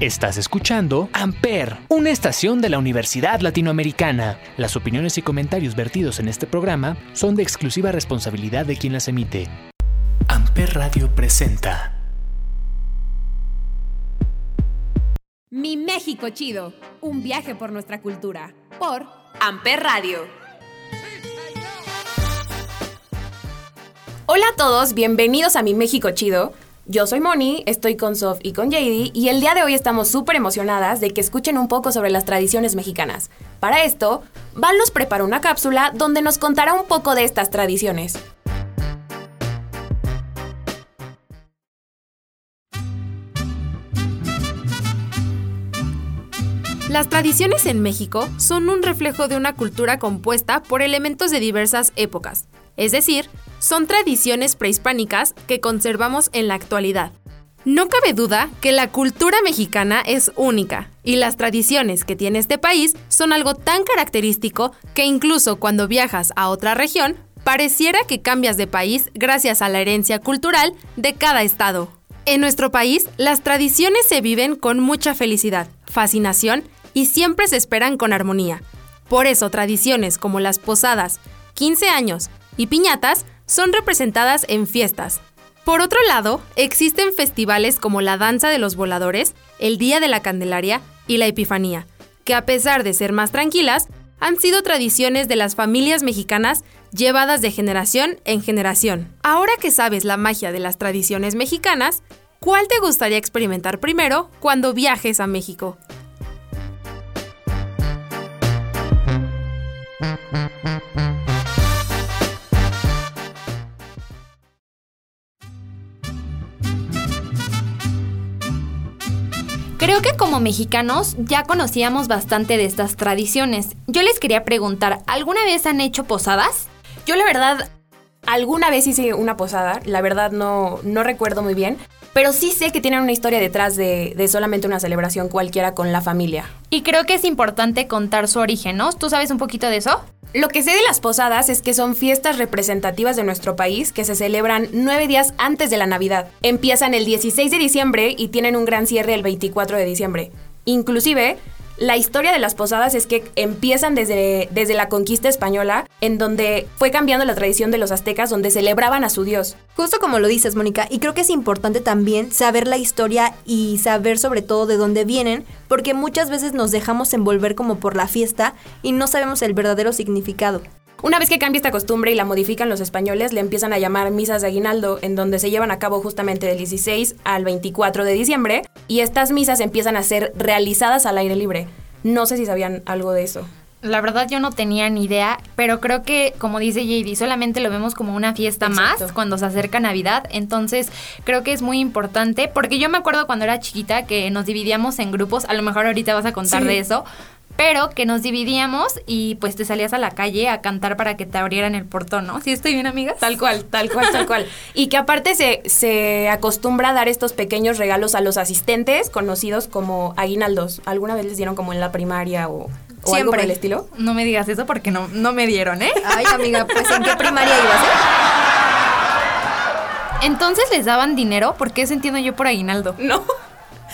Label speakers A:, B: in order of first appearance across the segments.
A: Estás escuchando Amper, una estación de la Universidad Latinoamericana. Las opiniones y comentarios vertidos en este programa son de exclusiva responsabilidad de quien las emite. Amper Radio presenta.
B: Mi México Chido, un viaje por nuestra cultura. Por Amper Radio. Hola a todos, bienvenidos a Mi México Chido. Yo soy Moni, estoy con Sof y con JD y el día de hoy estamos súper emocionadas de que escuchen un poco sobre las tradiciones mexicanas. Para esto, Val nos preparó una cápsula donde nos contará un poco de estas tradiciones. Las tradiciones en México son un reflejo de una cultura compuesta por elementos de diversas épocas, es decir, son tradiciones prehispánicas que conservamos en la actualidad. No cabe duda que la cultura mexicana es única y las tradiciones que tiene este país son algo tan característico que incluso cuando viajas a otra región, pareciera que cambias de país gracias a la herencia cultural de cada estado. En nuestro país, las tradiciones se viven con mucha felicidad, fascinación y siempre se esperan con armonía. Por eso tradiciones como las posadas, 15 años y piñatas son representadas en fiestas. Por otro lado, existen festivales como la Danza de los Voladores, el Día de la Candelaria y la Epifanía, que a pesar de ser más tranquilas, han sido tradiciones de las familias mexicanas llevadas de generación en generación. Ahora que sabes la magia de las tradiciones mexicanas, ¿cuál te gustaría experimentar primero cuando viajes a México?
C: Creo que como mexicanos ya conocíamos bastante de estas tradiciones. Yo les quería preguntar, ¿alguna vez han hecho posadas?
B: Yo la verdad, alguna vez hice una posada, la verdad no, no recuerdo muy bien, pero sí sé que tienen una historia detrás de, de, solamente una celebración cualquiera con la familia.
C: Y creo que es importante contar su origen, ¿no? ¿Tú sabes un poquito de eso?
B: Lo que sé de las posadas es que son fiestas representativas de nuestro país que se celebran nueve días antes de la Navidad. Empiezan el 16 de diciembre y tienen un gran cierre el 24 de diciembre. Inclusive, la historia de las posadas es que empiezan desde, desde la conquista española, en donde fue cambiando la tradición de los aztecas, donde celebraban a su dios.
D: Justo como lo dices, Mónica, y creo que es importante también saber la historia y saber sobre todo de dónde vienen, porque muchas veces nos dejamos envolver como por la fiesta y no sabemos el verdadero significado.
B: Una vez que cambia esta costumbre y la modifican los españoles, le empiezan a llamar misas de aguinaldo, en donde se llevan a cabo justamente del 16 al 24 de diciembre, y estas misas empiezan a ser realizadas al aire libre. No sé si sabían algo de eso.
C: La verdad yo no tenía ni idea, pero creo que, como dice JD, solamente lo vemos como una fiesta
B: Exacto.
C: más cuando se acerca Navidad. Entonces creo que es muy importante, porque yo me acuerdo cuando era chiquita que nos dividíamos en grupos, a lo mejor ahorita vas a contar
B: Sí.
C: de eso, pero que nos dividíamos y pues te salías a la calle a cantar para que te abrieran el portón, ¿no? ¿Sí estoy bien, amigas?
B: Tal cual, tal cual, tal cual. Y que aparte se, se acostumbra a dar estos pequeños regalos a los asistentes, conocidos como aguinaldos. ¿Alguna vez les dieron como en la primaria o, o algo por el estilo?
C: No me digas eso porque no, no me dieron, ¿eh?
D: Ay, amiga, pues ¿en qué primaria ibas, eh?
C: Entonces les daban dinero, ¿por qué eso entiendo yo por aguinaldo?
B: No.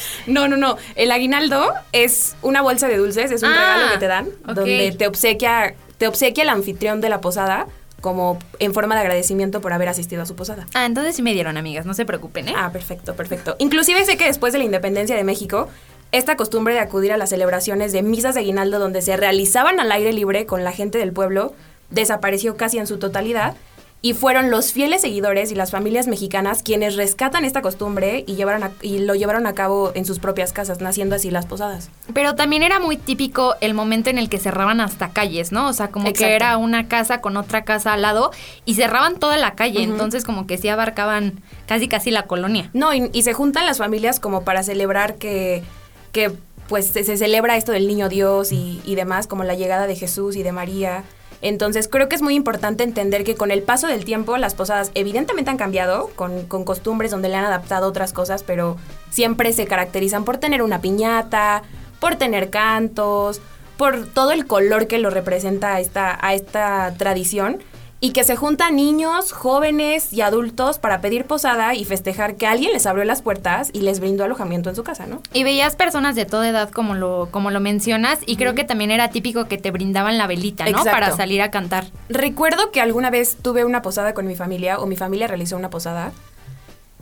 B: No, no, no. El aguinaldo es una bolsa de dulces, es un
C: Ah,
B: regalo que te dan, donde te obsequia, te obsequia el anfitrión de la posada como en forma de agradecimiento por haber asistido a su posada.
C: Ah, entonces sí me dieron, amigas, no se preocupen, ¿eh?
B: Ah, perfecto, perfecto. Inclusive sé que después de la independencia de México, esta costumbre de acudir a las celebraciones de misas de aguinaldo donde se realizaban al aire libre con la gente del pueblo desapareció casi en su totalidad y fueron los fieles seguidores y las familias mexicanas quienes rescatan esta costumbre y, llevaron a- y lo llevaron a cabo en sus propias casas, naciendo así las posadas.
C: Pero también era muy típico el momento en el que cerraban hasta calles, ¿no? O sea, como
B: Exacto.
C: que era una casa con otra casa al lado y cerraban toda la calle, entonces como que sí abarcaban casi casi la colonia.
B: No, y, y se juntan las familias como para celebrar que, que pues se, se celebra esto del niño Dios y, y demás, como la llegada de Jesús y de María. Entonces creo que es muy importante entender que con el paso del tiempo las posadas evidentemente han cambiado, con, con costumbres donde le han adaptado otras cosas, pero siempre se caracterizan por tener una piñata, por tener cantos, por todo el color que lo representa a esta, a esta tradición. Y que se juntan niños, jóvenes y adultos para pedir posada y festejar que alguien les abrió las puertas y les brindó alojamiento en su casa, ¿no?
C: Y veías personas de toda edad como lo, como lo mencionas y creo que también era típico que te brindaban la velita, ¿no?
B: Exacto.
C: Para salir a cantar.
B: Recuerdo que alguna vez tuve una posada con mi familia o mi familia realizó una posada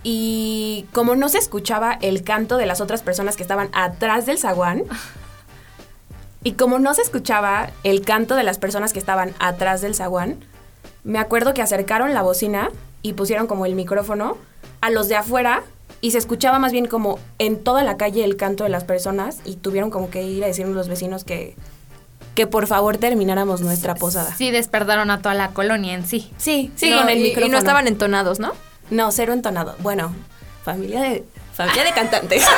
B: y como no se escuchaba el canto de las otras personas que estaban atrás del zaguán y como no se escuchaba el canto de las personas que estaban atrás del zaguán, me acuerdo que acercaron la bocina y pusieron como el micrófono a los de afuera y se escuchaba más bien como en toda la calle el canto de las personas y tuvieron como que ir a decirnos los vecinos que, que por favor termináramos nuestra posada.
C: Sí, despertaron a toda la colonia en sí.
B: Sí, sí,
D: No,
B: con el
D: y- y,
B: micrófono.
D: no estaban entonados, ¿no?
B: No, cero entonado. Bueno, familia de familia de cantantes.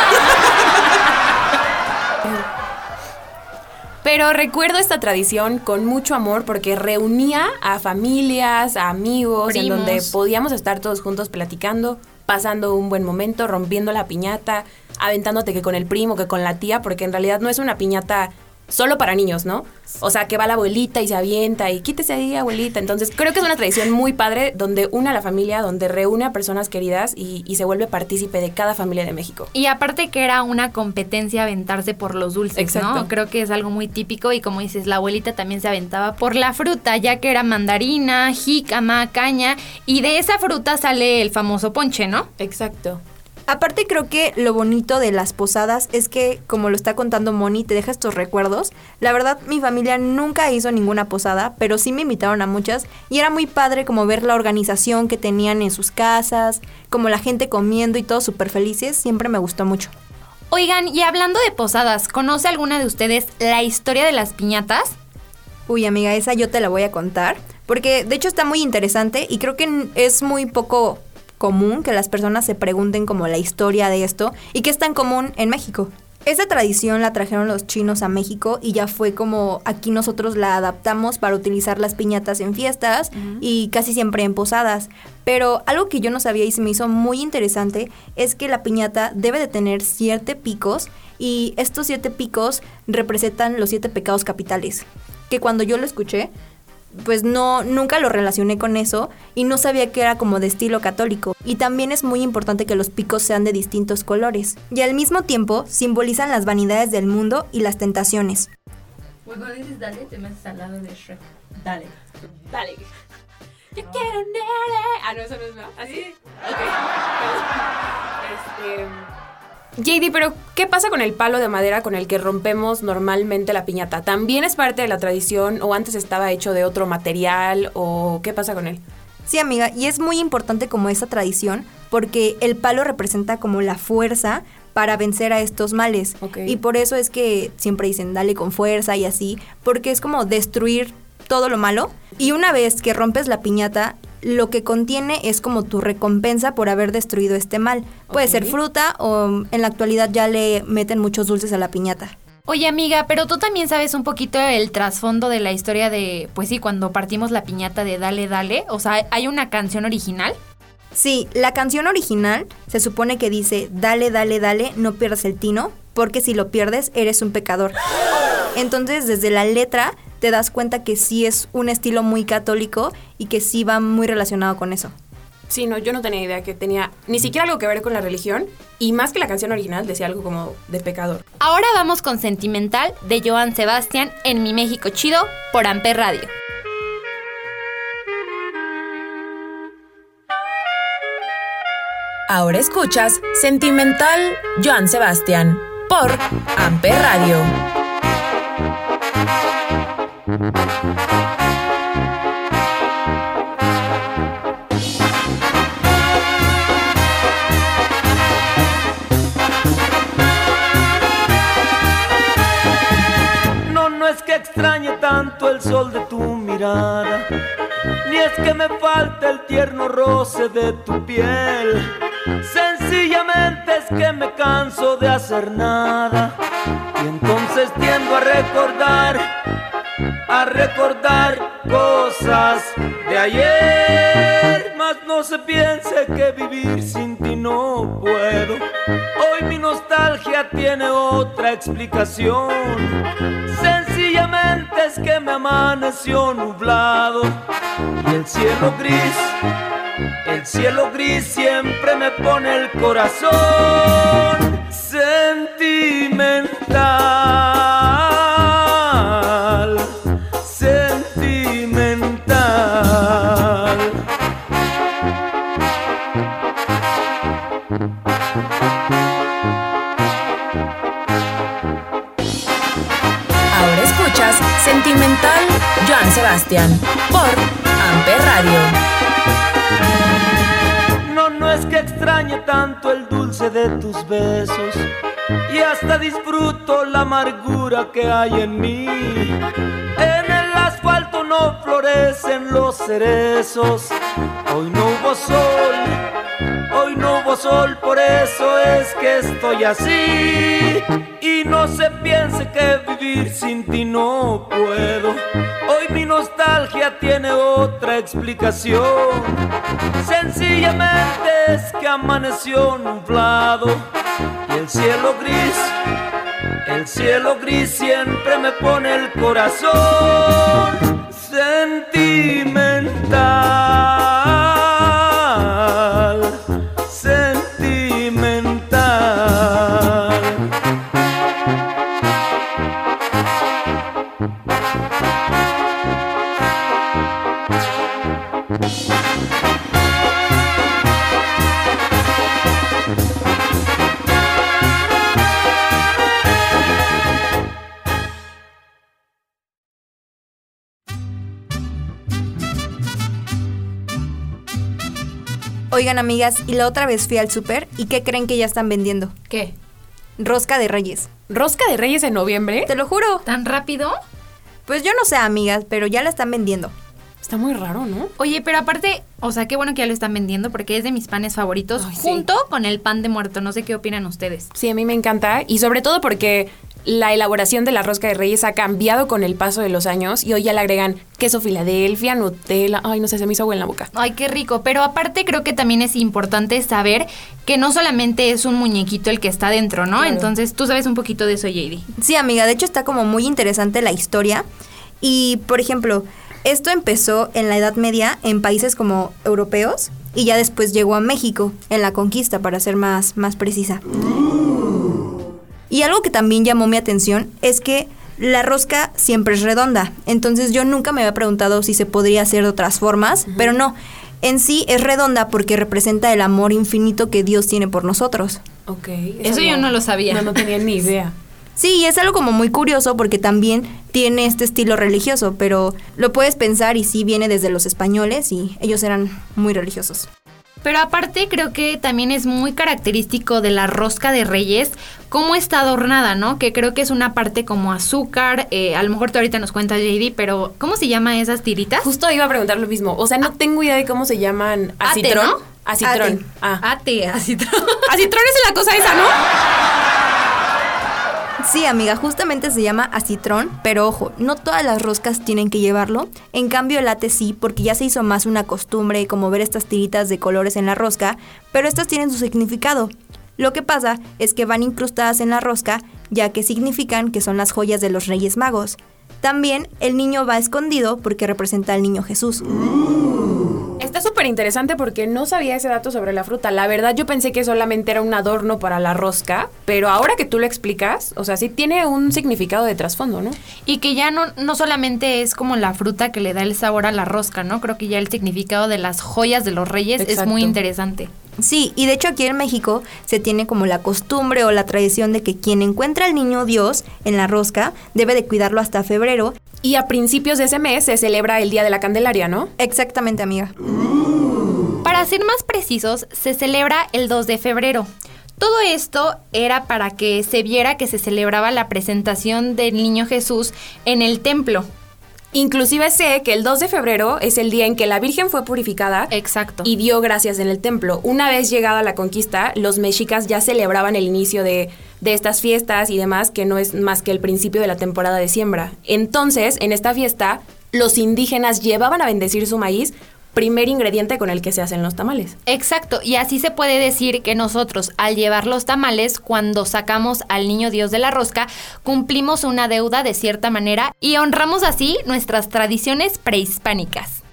B: Pero recuerdo esta tradición con mucho amor porque reunía a familias, a amigos, en donde podíamos estar todos juntos platicando, pasando un buen momento, rompiendo la piñata, aventándote que con el primo, que con la tía, porque en realidad no es una piñata solo para niños, ¿no? O sea, que va la abuelita y se avienta y quítese ahí, abuelita. Entonces, creo que es una tradición muy padre donde une a la familia, donde reúne a personas queridas y, y se vuelve partícipe de cada familia de México.
C: Y aparte que era una competencia aventarse por los dulces,
B: Exacto.
C: ¿no? Creo que es algo muy típico y como dices, la abuelita también se aventaba por la fruta, ya que era mandarina, jícama, caña y de esa fruta sale el famoso ponche, ¿no?
B: Exacto.
D: Aparte creo que lo bonito de las posadas es que, como lo está contando Moni, te deja estos recuerdos. La verdad, mi familia nunca hizo ninguna posada, pero sí me invitaron a muchas y era muy padre como ver la organización que tenían en sus casas, como la gente comiendo y todos súper felices, siempre me gustó mucho.
C: Oigan, y hablando de posadas, ¿conoce alguna de ustedes la historia de las piñatas?
D: Uy, amiga, esa yo te la voy a contar, porque de hecho está muy interesante y creo que es muy poco común que las personas se pregunten como la historia de esto y que es tan común en México. Esa tradición la trajeron los chinos a México y ya fue como aquí nosotros la adaptamos para utilizar las piñatas en fiestas y casi siempre en posadas. Pero algo que yo no sabía y se me hizo muy interesante es que la piñata debe de tener siete picos y estos siete picos representan los siete pecados capitales. Que cuando yo lo escuché, pues no, nunca lo relacioné con eso y no sabía que era como de estilo católico. Y también es muy importante que los picos sean de distintos colores. Y al mismo tiempo simbolizan las vanidades del mundo y las tentaciones.
C: Cuando dices dale, te metes al lado de Shrek.
B: Dale. Dale. Yo quiero nere. Ah, no, eso no es nada. ¿Así? Ok. Este. JD, pero ¿qué pasa con el palo de madera con el que rompemos normalmente la piñata? ¿También es parte de la tradición o antes estaba hecho de otro material o qué pasa con él?
D: Sí, amiga, y es muy importante como esa tradición porque el palo representa como la fuerza para vencer a estos males. Y por eso es que siempre dicen dale con fuerza y así, porque es como destruir todo lo malo. Y una vez que rompes la piñata, lo que contiene es como tu recompensa por haber destruido este mal. Puede ser fruta o en la actualidad ya le meten muchos dulces a la piñata.
C: Oye amiga, pero tú también sabes un poquito el trasfondo de la historia de, pues sí, cuando partimos la piñata de Dale Dale, o sea, hay una canción original.
D: Sí, la canción original se supone que dice, dale, dale, dale, no pierdas el tino, porque si lo pierdes eres un pecador. Entonces, desde la letra te das cuenta que sí es un estilo muy católico y que sí va muy relacionado con eso.
B: Sí, no, yo no tenía idea que tenía ni siquiera algo que ver con la religión y más que la canción original decía algo como de pecador.
C: Ahora vamos con Sentimental de Joan Sebastián en Mi México Chido por Amper Radio.
E: Ahora escuchas Sentimental Joan Sebastián por Amper Radio.
F: No, no es que extrañe tanto el sol de tu mirada, ni es que me falte el tierno roce de tu piel. Sencillamente es que me canso de hacer nada y entonces tiendo a recordar, a recordar cosas de ayer. Mas no se piense que vivir sin ti no puedo. Hoy mi nostalgia tiene otra explicación. Sencillamente es que me amaneció nublado y el cielo gris, el cielo gris siempre me pone el corazón sentimental, sentimental.
E: Ahora escuchas Sentimental Joan Sebastián por Amper Radio.
F: Tanto el dulce de tus besos y hasta disfruto la amargura que hay en mí. En el asfalto no florecen los cerezos, hoy no hubo sol, hoy no hubo sol, por eso es que estoy así. No se piense que vivir sin ti no puedo. Hoy mi nostalgia tiene otra explicación. Sencillamente es que amaneció nublado y el cielo gris, el cielo gris siempre me pone el corazón sentimental,
D: Oigan, amigas, y la otra vez fui al súper y ¿qué creen que ya están vendiendo?
B: ¿Qué?
D: Rosca de Reyes.
B: ¿Rosca de Reyes en noviembre?
D: Te lo juro.
C: ¿Tan rápido?
D: Pues yo no sé, amigas, pero ya la están vendiendo.
B: Está muy raro, ¿no?
C: Oye, pero aparte, o sea, qué bueno que ya lo están vendiendo porque es de mis panes favoritos
B: Ay, sí.
C: junto con el pan de muerto. No sé qué opinan ustedes.
B: Sí, a mí me encanta. Y sobre todo porque la elaboración de la rosca de reyes ha cambiado con el paso de los años y hoy ya le agregan queso Filadelfia, Nutella. Ay, no sé, se me hizo agua en la boca.
C: Ay, qué rico. Pero aparte creo que también es importante saber que no solamente es un muñequito el que está dentro, ¿no?
B: Claro.
C: Entonces, tú sabes un poquito de eso, JD.
D: Sí, amiga, de hecho está como muy interesante la historia. Y, por ejemplo, esto empezó en la Edad Media en países como europeos y ya después llegó a México en la conquista, para ser más, más precisa. Y algo que también llamó mi atención es que la rosca siempre es redonda. Entonces yo nunca me había preguntado si se podría hacer de otras formas, pero no. En sí es redonda porque representa el amor infinito que Dios tiene por nosotros.
B: Ok.
C: Eso yo no lo sabía.
B: No, no tenía ni idea.
D: Sí, y es algo como muy curioso porque también tiene este estilo religioso, pero lo puedes pensar y sí viene desde los españoles y ellos eran muy religiosos.
C: Pero aparte creo que también es muy característico de la rosca de reyes cómo está adornada, ¿no? Que creo que es una parte como azúcar, eh, a lo mejor tú ahorita nos cuentas JD, pero ¿cómo se llama esas tiritas?
B: Justo iba a preguntar lo mismo. O sea, no tengo idea de cómo se llaman. ¿Acitrón?
C: ¿no?
B: Acitrón.
D: Ate.
B: Ah.
C: Ate, así.
B: Acitrón es la cosa esa, ¿no?
D: Sí, amiga, justamente se llama acitrón, pero ojo, no todas las roscas tienen que llevarlo. En cambio, el ate sí, porque ya se hizo más una costumbre como ver estas tiritas de colores en la rosca, pero estas tienen su significado. Lo que pasa es que van incrustadas en la rosca, ya que significan que son las joyas de los Reyes Magos. También el niño va escondido porque representa al niño Jesús.
B: Está súper interesante porque no sabía ese dato sobre la fruta. La verdad, yo pensé que solamente era un adorno para la rosca, pero ahora que tú lo explicas, o sea, sí tiene un significado de trasfondo, ¿no?
C: Y que ya no, no solamente es como la fruta que le da el sabor a la rosca, ¿no? Creo que ya el significado de las joyas de los reyes es muy interesante.
D: Sí, y de hecho aquí en México se tiene como la costumbre o la tradición de que quien encuentra al niño Dios en la rosca debe de cuidarlo hasta febrero.
B: Y a principios de ese mes se celebra el Día de la Candelaria, ¿no?
D: Exactamente, amiga.
C: Para ser más precisos, se celebra el 2 de febrero. Todo esto era para que se viera que se celebraba la presentación del niño Jesús en el templo.
B: Inclusive sé que el 2 de febrero es el día en que la Virgen fue purificada
C: Exacto.
B: y dio gracias en el templo. Una vez llegada la conquista, los mexicas ya celebraban el inicio de, de estas fiestas y demás, que no es más que el principio de la temporada de siembra. Entonces, en esta fiesta, los indígenas llevaban a bendecir su maíz primer ingrediente con el que se hacen los tamales.
C: Exacto, y así se puede decir que nosotros al llevar los tamales, cuando sacamos al niño Dios de la rosca, cumplimos una deuda de cierta manera y honramos así nuestras tradiciones prehispánicas.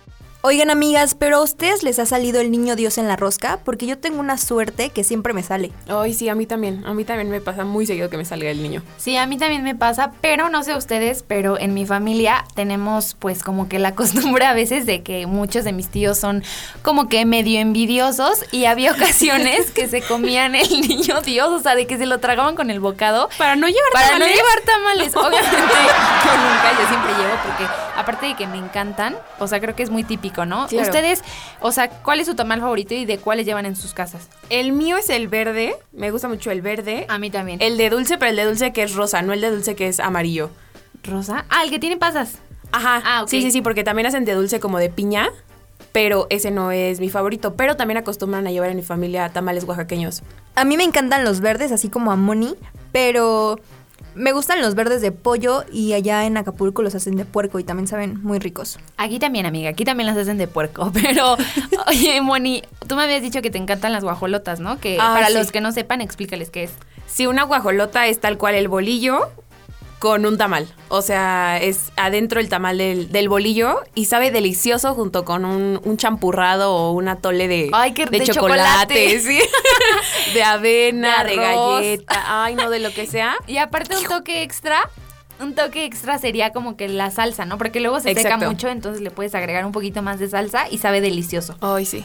D: Oigan amigas, pero a ustedes les ha salido el niño Dios en la rosca? Porque yo tengo una suerte que siempre me sale.
B: Ay, sí, a mí también. A mí también me pasa muy seguido que me salga el niño.
C: Sí, a mí también me pasa, pero no sé ustedes, pero en mi familia tenemos pues como que la costumbre a veces de que muchos de mis tíos son como que medio envidiosos y había ocasiones que se comían el niño Dios, o sea, de que se lo tragaban con el bocado.
B: Para no llevar
C: Para
B: tamales.
C: no llevar tamales, obviamente yo nunca, yo siempre llevo porque aparte de que me encantan, o sea, creo que es muy típico, ¿no?
B: Claro.
C: Ustedes, o sea, ¿cuál es su tamal favorito y de cuáles llevan en sus casas?
B: El mío es el verde. Me gusta mucho el verde.
C: A mí también.
B: El de dulce, pero el de dulce que es rosa, no el de dulce que es amarillo.
C: rosa. Ah, el que tiene pasas.
B: Ajá.
C: Ah, ok.
B: Sí, sí, sí, porque también hacen de dulce como de piña, pero ese no es mi favorito. Pero también acostumbran a llevar en mi familia tamales oaxaqueños.
D: A mí me encantan los verdes, así como a Moni, pero me gustan los verdes de pollo y allá en Acapulco los hacen de puerco y también saben muy ricos.
C: Aquí también, amiga, aquí también las hacen de puerco, pero oye, Moni, tú me habías dicho que te encantan las guajolotas, ¿no? Que
B: Ah,
C: para
B: sí.
C: los que no sepan, explícales qué es.
B: Si una guajolota es tal cual el bolillo con un tamal. O sea, es adentro el tamal del, del bolillo y sabe delicioso junto con un, un champurrado o un atole de,
C: Ay, qué-
B: de
C: de
B: chocolate,
C: chocolate.
B: sí. de avena,
C: De
B: de, galleta, ay, no, de lo que sea.
C: Y aparte un toque extra, un toque extra sería como que la salsa, ¿no? Porque luego se seca mucho, entonces le puedes agregar un poquito más de salsa y sabe delicioso.
B: Ay, sí.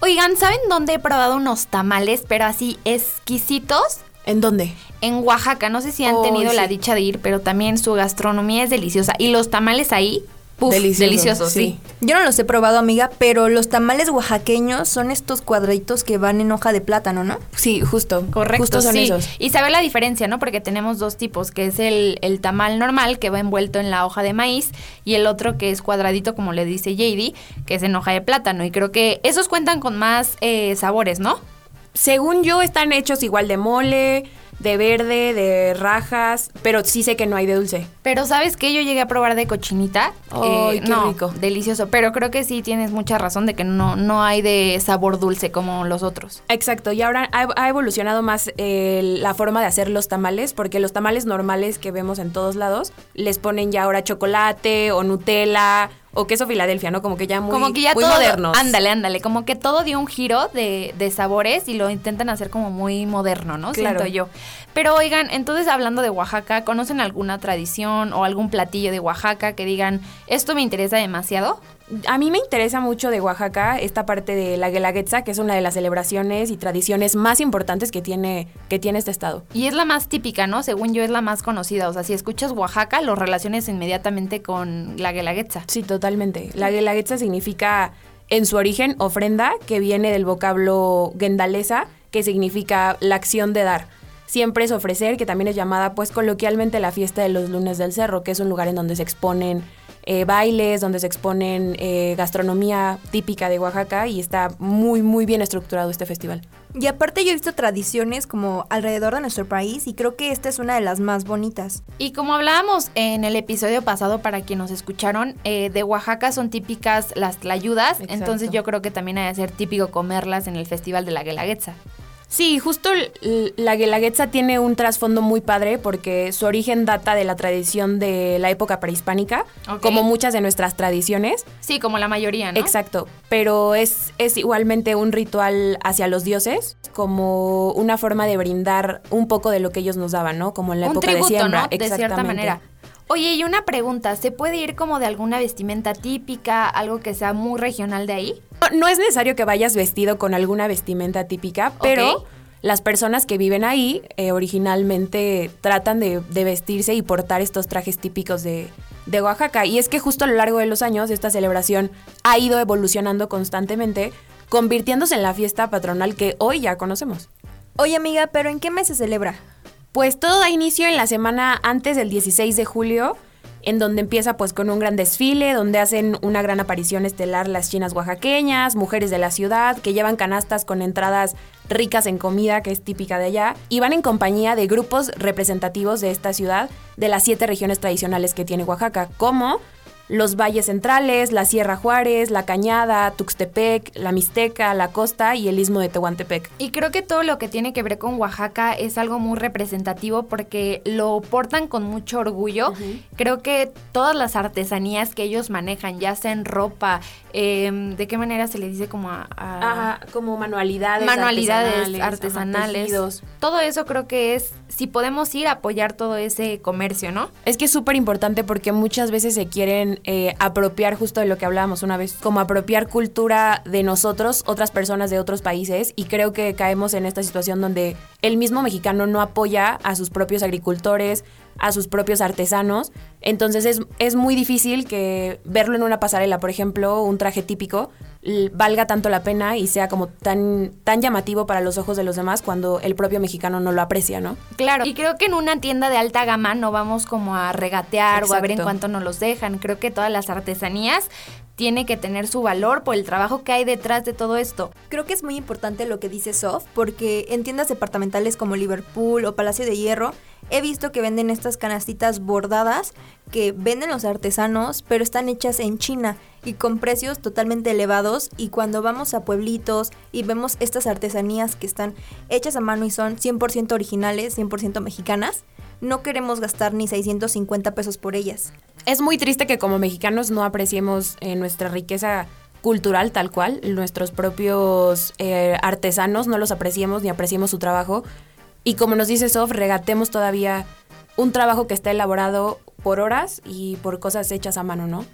C: Oigan, ¿saben dónde he probado unos tamales, pero así exquisitos?
B: ¿En dónde?
C: En Oaxaca, no sé si han tenido la dicha de ir, pero también su gastronomía es deliciosa. Y los tamales ahí, puf,
B: Delicioso,
C: deliciosos, sí.
D: Yo no los he probado, amiga, pero los tamales oaxaqueños son estos cuadraditos que van en hoja de plátano, ¿no?
B: Sí, justo.
C: Correcto,
B: Justo son
C: sí.
B: esos.
C: Y sabe la diferencia, ¿no? Porque tenemos dos tipos, que es el, el tamal normal, que va envuelto en la hoja de maíz, y el otro que es cuadradito, como le dice JD, que es en hoja de plátano. Y creo que esos cuentan con más eh, sabores, ¿no?
B: Según yo, están hechos igual de mole, de verde, de rajas, pero sí sé que no hay de dulce.
C: Pero ¿sabes qué? Yo llegué a probar de cochinita. Eh,
B: Ay, qué
C: no,
B: rico.
C: Delicioso. Pero creo que sí tienes mucha razón de que no, no hay de sabor dulce como los otros.
B: Exacto, y ahora ha, ha evolucionado más eh, la forma de hacer los tamales, porque los tamales normales que vemos en todos lados les ponen ya ahora chocolate o Nutella o queso Filadelfia, ¿no? Como que ya muy,
C: como que ya
B: muy
C: todo.
B: modernos.
C: Ándale, ándale. Como que todo dio un giro de, de sabores y lo intentan hacer como muy moderno, ¿no?
B: Claro.
C: Siento yo. Pero oigan, entonces hablando de Oaxaca, ¿conocen alguna tradición o algún platillo de Oaxaca que digan, esto me interesa demasiado?
B: A mí me interesa mucho de Oaxaca esta parte de la Guelaguetza, que es una de las celebraciones y tradiciones más importantes que tiene, que tiene este estado.
C: Y es la más típica, ¿no? Según yo es la más conocida. O sea, si escuchas Oaxaca, lo relaciones inmediatamente con la Guelaguetza.
B: Sí, totalmente. La Guelaguetza significa, en su origen, ofrenda, que viene del vocablo gendalesa, que significa la acción de dar. Siempre es ofrecer, que también es llamada, pues, coloquialmente la fiesta de los lunes del cerro, que es un lugar en donde se exponen eh, bailes, donde se exponen eh, gastronomía típica de Oaxaca y está muy, muy bien estructurado este festival.
D: Y aparte yo he visto tradiciones como alrededor de nuestro país y creo que esta es una de las más bonitas.
C: Y como hablábamos en el episodio pasado, para quienes nos escucharon, eh, de Oaxaca son típicas las tlayudas,
B: Exacto.
C: entonces yo creo que también ha de ser típico comerlas en el Festival de la Guelaguetza.
B: Sí, justo la Guelaguetza tiene un trasfondo muy padre porque su origen data de la tradición de la época prehispánica, como muchas de nuestras tradiciones.
C: Sí, como la mayoría, ¿no?
B: Exacto, pero es, es igualmente un ritual hacia los dioses, como una forma de brindar un poco de lo que ellos nos daban, ¿no? Como en la
C: Un
B: época
C: tributo,
B: de siembra.
C: ¿no? De cierta
B: Exactamente.
C: manera. Oye, y una pregunta, ¿se puede ir como de alguna vestimenta típica, algo que sea muy regional de ahí?
B: No, no es necesario que vayas vestido con alguna vestimenta típica, pero las personas que viven ahí eh, originalmente tratan de, de vestirse y portar estos trajes típicos de, de Oaxaca. Y es que justo a lo largo de los años esta celebración ha ido evolucionando constantemente, convirtiéndose en la fiesta patronal que hoy ya conocemos.
D: Oye amiga, pero ¿en qué mes se celebra?
B: Pues todo da inicio en la semana antes del 16 de julio, en donde empieza pues con un gran desfile, donde hacen una gran aparición estelar las chinas oaxaqueñas, mujeres de la ciudad, que llevan canastas con entradas ricas en comida, que es típica de allá, y van en compañía de grupos representativos de esta ciudad, de las siete regiones tradicionales que tiene Oaxaca, como los valles centrales, la Sierra Juárez, la Cañada, Tuxtepec, la Mixteca, la Costa y el Istmo de Tehuantepec.
C: Y creo que todo lo que tiene que ver con Oaxaca es algo muy representativo porque lo portan con mucho orgullo. Creo que todas las artesanías que ellos manejan, ya sea en ropa, em, ¿de qué manera se le dice como a...
B: Ajá, como manualidades.
C: manualidades artesanales.
B: tejidos.
C: todo eso creo que es, si podemos ir a apoyar todo ese comercio, ¿no?
B: Es que es súper importante porque muchas veces se quieren eh, apropiar justo de lo que hablábamos una vez, como apropiar cultura de nosotros, otras personas de otros países, y creo que caemos en esta situación donde el mismo mexicano no apoya a sus propios agricultores, a sus propios artesanos, entonces es, es muy difícil que verlo en una pasarela, por ejemplo, un traje típico, valga tanto la pena y sea como tan, tan llamativo para los ojos de los demás cuando el propio mexicano no lo aprecia, ¿no?
C: Claro, y creo que en una tienda de alta gama no vamos como a regatear o a ver en cuánto nos los dejan. Creo que todas las artesanías tienen que tener su valor por el trabajo que hay detrás de todo esto.
D: Creo que es muy importante lo que dice Sof, porque en tiendas departamentales como Liverpool o Palacio de Hierro, he visto que venden estas canastitas bordadas que venden los artesanos, pero están hechas en China y con precios totalmente elevados. Y cuando vamos a pueblitos y vemos estas artesanías que están hechas a mano y son 100% originales, 100% mexicanas, no queremos gastar ni 650 pesos por ellas.
B: Es muy triste que como mexicanos no apreciemos eh, nuestra riqueza cultural tal cual, nuestros propios eh, artesanos no los apreciemos ni apreciemos su trabajo. Y como nos dice Sof, regatemos todavía un trabajo que está elaborado por horas y por cosas hechas a mano, ¿no?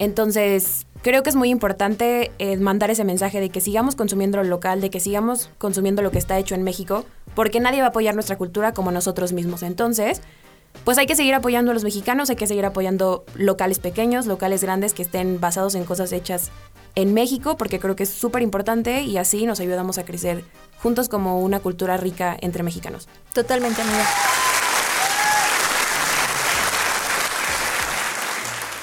B: Entonces, creo que es muy importante eh, mandar ese mensaje de que sigamos consumiendo lo local, de que sigamos consumiendo lo que está hecho en México, porque nadie va a apoyar nuestra cultura como nosotros mismos. Entonces, pues hay que seguir apoyando a los mexicanos, hay que seguir apoyando locales pequeños, locales grandes que estén basados en cosas hechas en México, porque creo que es súper importante y así nos ayudamos a crecer juntos como una cultura rica entre mexicanos.
D: Totalmente, amiga.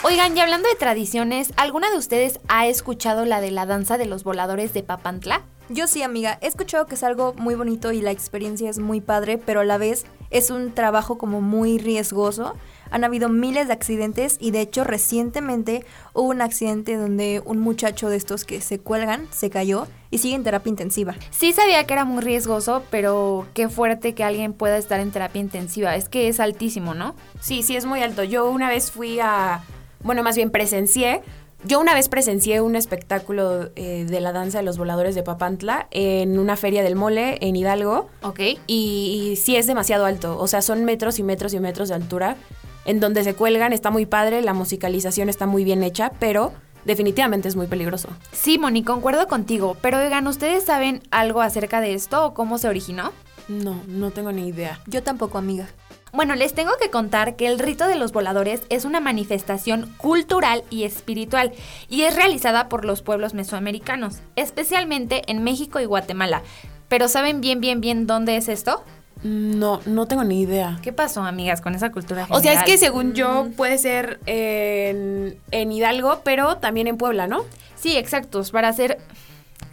C: Oigan, y hablando de tradiciones, ¿alguna de ustedes ha escuchado la de la danza de los voladores de Papantla?
D: Yo sí, amiga. He escuchado que es algo muy bonito y la experiencia es muy padre, pero a la vez es un trabajo como muy riesgoso. Han habido miles de accidentes y de hecho recientemente hubo un accidente donde un muchacho de estos que se cuelgan se cayó y sigue en terapia intensiva.
C: Sí sabía que era muy riesgoso, pero qué fuerte que alguien pueda estar en terapia intensiva. Es que es altísimo, ¿no?
B: Sí, sí, es muy alto. Yo una vez fui a, bueno, más bien presencié, yo una vez presencié un espectáculo eh, de la danza de los voladores de Papantla en una feria del mole en Hidalgo.
C: Ok.
B: Y, y sí es demasiado alto, o sea, son metros y metros y metros de altura, en donde se cuelgan, está muy padre, la musicalización está muy bien hecha, pero definitivamente es muy peligroso.
C: Sí, Moni, concuerdo contigo, pero oigan, ¿ustedes saben algo acerca de esto o cómo se originó?
B: No, no tengo ni idea.
D: Yo tampoco, amiga.
C: Bueno, les tengo que contar que el rito de los voladores es una manifestación cultural y espiritual y es realizada por los pueblos mesoamericanos, especialmente en México y Guatemala. Pero ¿saben bien, bien, bien dónde es esto?
B: No, no tengo ni idea.
C: ¿Qué pasó, amigas, con esa cultura
B: O sea, es que según yo puede ser en, en Hidalgo, pero también en Puebla, ¿no?
C: Sí, exactos, para ser...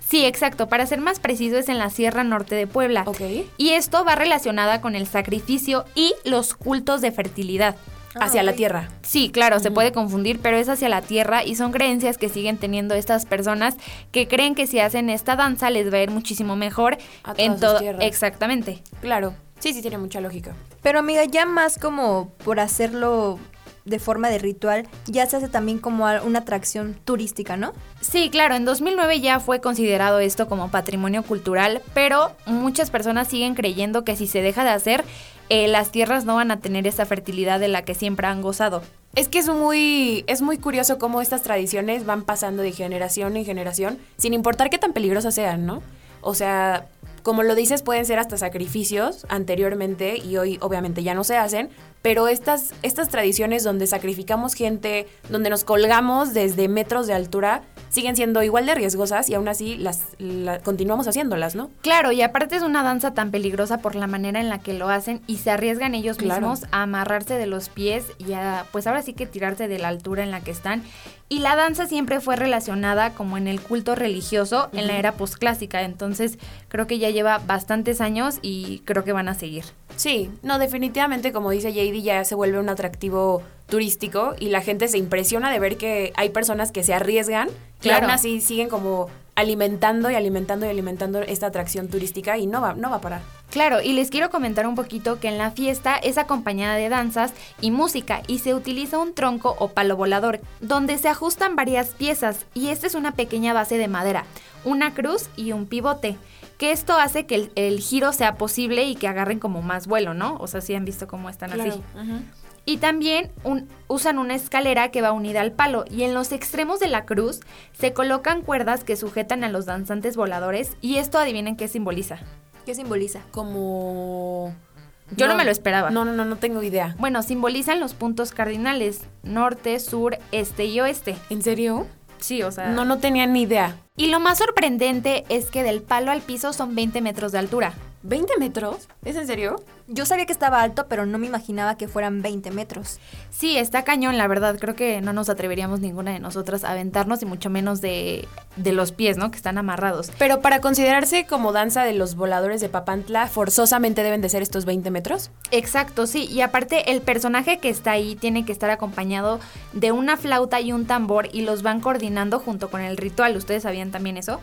C: Sí, exacto, para ser más preciso es en la Sierra Norte de Puebla.
B: Ok.
C: Y esto va relacionada con el sacrificio y los cultos de fertilidad.
B: Hacia
D: Ah,
B: la
D: ok.
B: tierra.
C: Sí, claro, se puede confundir, pero es hacia la tierra y son creencias que siguen teniendo estas personas que creen que si hacen esta danza les va a ir muchísimo mejor
B: A todas
C: en todo. Exactamente.
B: Claro. Sí, sí, tiene mucha lógica.
D: Pero amiga, ya más como por hacerlo de forma de ritual, ya se hace también como una atracción turística, ¿no?
C: Sí, claro, en 2009 ya fue considerado esto como patrimonio cultural, pero muchas personas siguen creyendo que si se deja de hacer, eh, las tierras no van a tener esa fertilidad de la que siempre han gozado.
B: Es que es muy, es muy curioso cómo estas tradiciones van pasando de generación en generación, sin importar qué tan peligrosas sean, ¿no? O sea, como lo dices, pueden ser hasta sacrificios anteriormente y hoy obviamente ya no se hacen, pero estas, estas tradiciones donde sacrificamos gente, donde nos colgamos desde metros de altura, siguen siendo igual de riesgosas y aún así las, la- continuamos haciéndolas, ¿no?
C: Claro, y aparte es una danza tan peligrosa por la manera en la que lo hacen y se arriesgan ellos
B: Claro.
C: mismos a amarrarse de los pies y a, pues ahora sí que tirarse de la altura en la que están. Y la danza siempre fue relacionada como en el culto religioso en la era posclásica, entonces creo que ya lleva bastantes años y creo que van a seguir.
B: Sí, no, definitivamente, como dice JD, ya se vuelve un atractivo turístico y la gente se impresiona de ver que hay personas que se arriesgan y
C: Claro.
B: aún así siguen como alimentando y alimentando y alimentando esta atracción turística y no va, no va a parar.
C: Claro, y les quiero comentar un poquito que en la fiesta es acompañada de danzas y música y se utiliza un tronco o palo volador, donde se ajustan varias piezas y esta es una pequeña base de madera, una cruz y un pivote, que esto hace que el, el giro sea posible y que agarren como más vuelo, ¿no? O sea, si han visto cómo están así. Y también un- usan una escalera que va unida al palo y en los extremos de la cruz se colocan cuerdas que sujetan a los danzantes voladores y esto adivinen qué simboliza.
D: ¿Qué simboliza?
B: Como...
C: Yo no me lo esperaba.
B: No, no, no, no tengo idea.
C: Bueno, simbolizan los puntos cardinales, norte, sur, este y oeste.
B: ¿En serio?
C: Sí, o sea...
B: No, no tenía ni idea.
C: Y lo más sorprendente es que del palo al piso son 20 metros de altura.
B: ¿20 metros? ¿Es en serio?
D: Yo sabía que estaba alto, pero no me imaginaba que fueran 20 metros.
C: Sí, está cañón, la verdad. Creo que no nos atreveríamos ninguna de nosotras a aventarnos y mucho menos de, de los pies, ¿no? Que están amarrados.
B: Pero para considerarse como danza de los voladores de Papantla, forzosamente deben de ser estos 20 metros.
C: Exacto, sí. Y aparte, el personaje que está ahí tiene que estar acompañado de una flauta y un tambor y los van coordinando junto con el ritual. ¿Ustedes sabían también eso?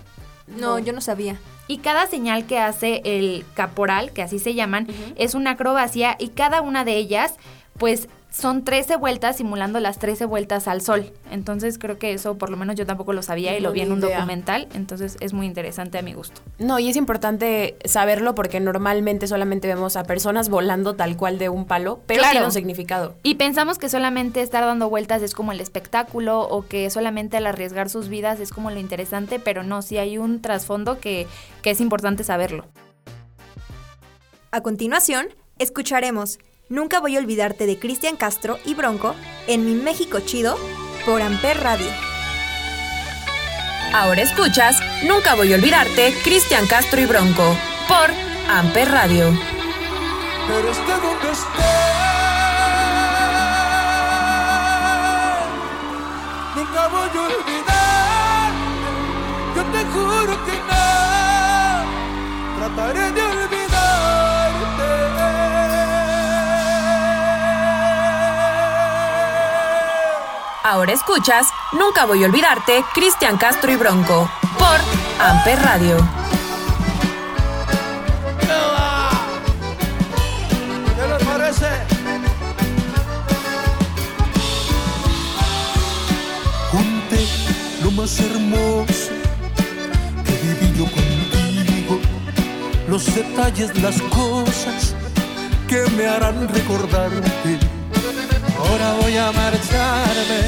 D: No, yo no sabía.
C: Y cada señal que hace el caporal, que así se llaman, es una acrobacia y cada una de ellas, pues son 13 vueltas simulando las 13 vueltas al sol. Entonces creo que eso por lo menos yo tampoco lo sabía y lo vi en un
B: idea.
C: documental. Entonces es muy interesante a mi gusto.
B: No, y es importante saberlo porque normalmente solamente vemos a personas volando tal cual de un palo, pero
C: Claro.
B: tiene un significado.
C: Y pensamos que solamente estar dando vueltas es como el espectáculo o que solamente al arriesgar sus vidas es como lo interesante, pero no, sí hay un trasfondo que, que es importante saberlo.
D: A continuación, escucharemos Nunca voy a olvidarte de Cristian Castro y Bronco en Mi México Chido por Amper Radio.
E: Ahora escuchas Nunca voy a olvidarte, Cristian Castro y Bronco, por Amper Radio.
G: Pero esté donde esté, nunca voy a olvidar. Yo te juro que no, trataré de olvidarte.
E: Ahora escuchas Nunca voy a olvidarte, Cristian Castro y Bronco, por Amper Radio.
G: Lo más hermoso que viví yo contigo, los detalles, las cosas que me harán recordarte. Ahora voy a marcharme,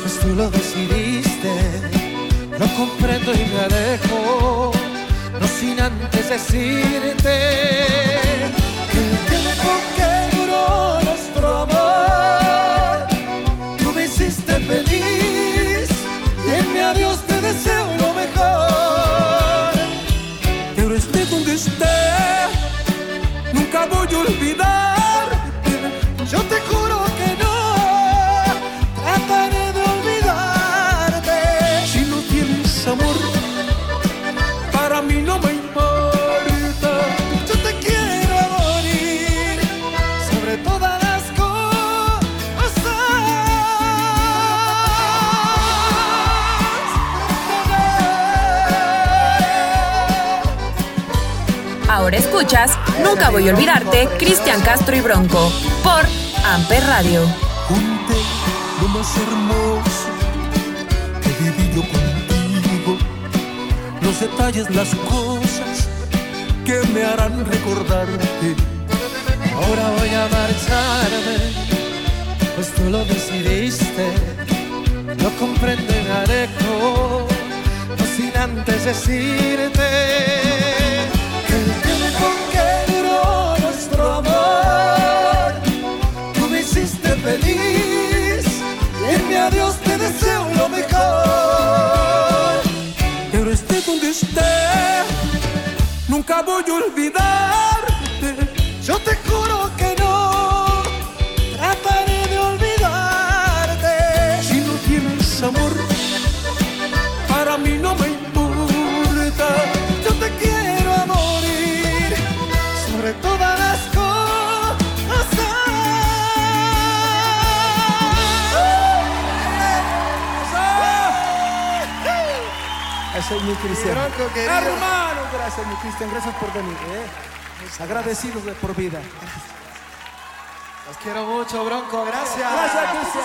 G: pues tú lo decidiste. Lo comprendo y me alejo, no sin antes decirte Nunca voy a olvidarte,
E: Cristian Castro y Bronco, por Amper Radio.
G: Junté lo más hermoso que viví yo contigo, los detalles, las cosas que me harán recordarte. Ahora voy a marcharme, pues tú lo decidiste, me alejo, no sin antes decirte feliz y en mi adiós te deseo lo mejor. Pero esté donde esté, nunca voy a olvidarte.
H: Gracias, mi Cristian. Hermano, gracias, mi Cristian. Gracias por venir. ¿eh? Agradecidos de por vida.
G: Los quiero mucho, Bronco. Gracias.
H: Gracias, Cristian.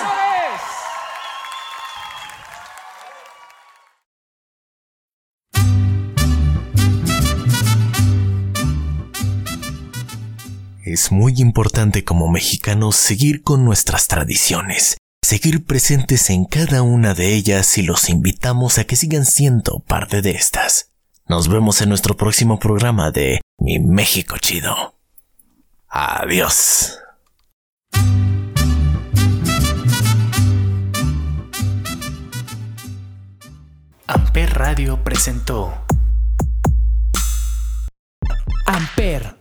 I: Es muy importante como mexicanos seguir con nuestras tradiciones, seguir presentes en cada una de ellas y los invitamos a que sigan siendo parte de estas. Nos vemos en nuestro próximo programa de Mi México Chido. Adiós. Amper Radio presentó Amper,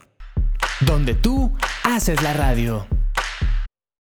I: donde tú haces la radio.